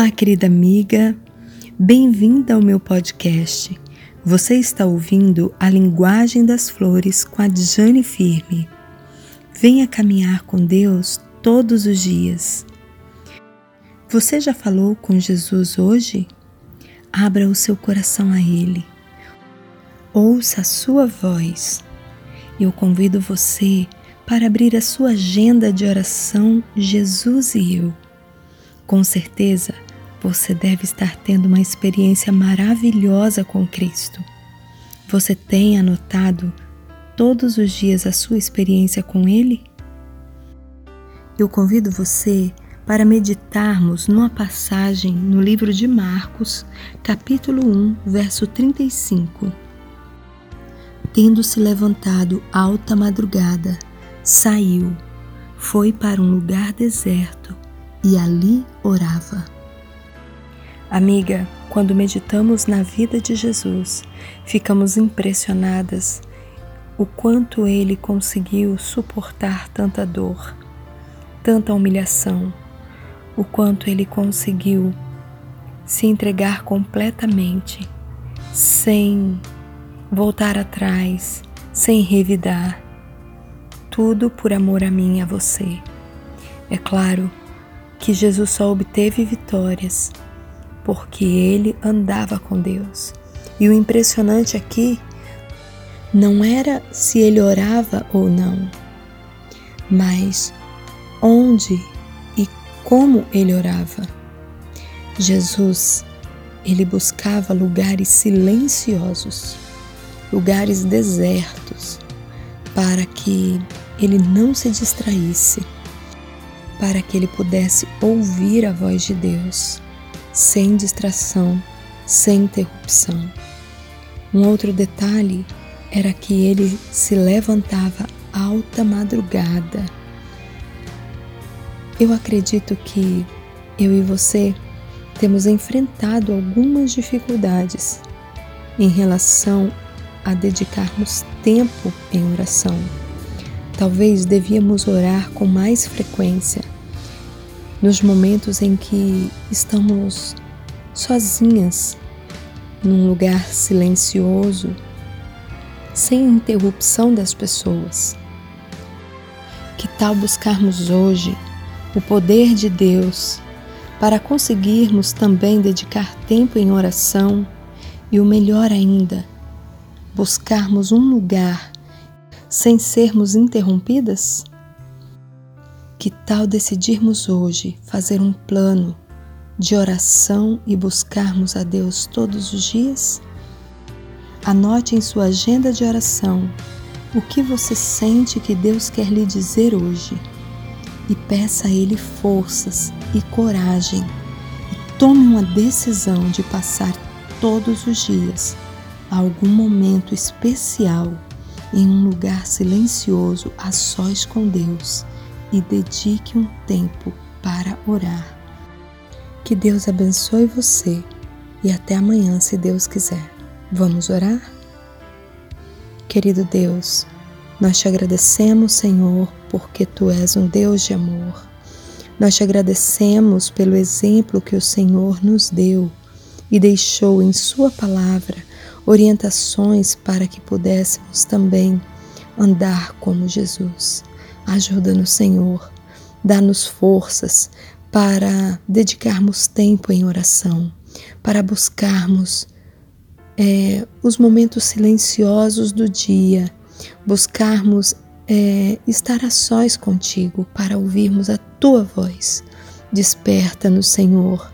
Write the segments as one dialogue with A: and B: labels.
A: Olá, querida amiga, bem-vinda ao meu podcast. Você está ouvindo a Linguagem das Flores com a Jane Firme. Venha caminhar com Deus todos os dias. Você já falou com Jesus hoje? Abra o seu coração a Ele. Ouça a sua voz. Eu convido você para abrir a sua agenda de oração Jesus e eu com certeza, você deve estar tendo uma experiência maravilhosa com Cristo. Você tem anotado todos os dias a sua experiência com Ele? Eu convido você para meditarmos numa passagem no livro de Marcos, capítulo 1, verso 35. Tendo se levantado alta madrugada, saiu, foi para um lugar deserto e ali orava. Amiga, quando meditamos na vida de Jesus, ficamos impressionadas o quanto ele conseguiu suportar tanta dor, tanta humilhação, o quanto ele conseguiu se entregar completamente, sem voltar atrás, sem revidar, tudo por amor a mim e a você. É claro que Jesus só obteve vitórias porque ele andava com Deus. E o impressionante aqui não era se ele orava ou não, mas onde e como ele orava. Jesus, ele buscava lugares silenciosos, lugares desertos, para que ele não se distraísse para que ele pudesse ouvir a voz de Deus, sem distração, sem interrupção. Um outro detalhe era que ele se levantava alta madrugada. Eu acredito que eu e você temos enfrentado algumas dificuldades em relação a dedicarmos tempo em oração. Talvez devíamos orar com mais frequência nos momentos em que estamos sozinhas, num lugar silencioso, sem interrupção das pessoas. Que tal buscarmos hoje o poder de Deus para conseguirmos também dedicar tempo em oração e o melhor ainda, buscarmos um lugar sem sermos interrompidas? Que tal decidirmos hoje fazer um plano de oração e buscarmos a Deus todos os dias? Anote em sua agenda de oração o que você sente que Deus quer lhe dizer hoje e peça a Ele forças e coragem e tome uma decisão de passar todos os dias algum momento especial em um lugar silencioso a sós com Deus e dedique um tempo para orar. Que Deus abençoe você e até amanhã, se Deus quiser. Vamos orar? Querido Deus, nós te agradecemos, Senhor, porque tu és um Deus de amor. Nós te agradecemos pelo exemplo que o Senhor nos deu e deixou em Sua palavra orientações para que pudéssemos também andar como Jesus. Ajuda-nos, Senhor, dá-nos forças para dedicarmos tempo em oração, para buscarmos é, os momentos silenciosos do dia, buscarmos é, estar a sós contigo para ouvirmos a tua voz. Desperta-nos, Senhor,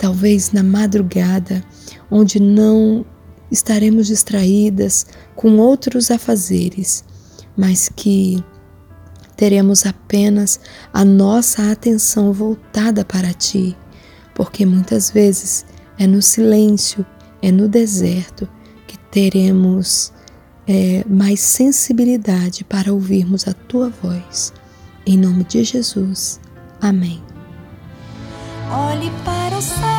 A: talvez na madrugada, onde não estaremos distraídas com outros afazeres, mas que teremos apenas a nossa atenção voltada para Ti, porque muitas vezes é no silêncio, é no deserto que teremos é, mais sensibilidade para ouvirmos a Tua voz. Em nome de Jesus. Amém.
B: Olhe para o céu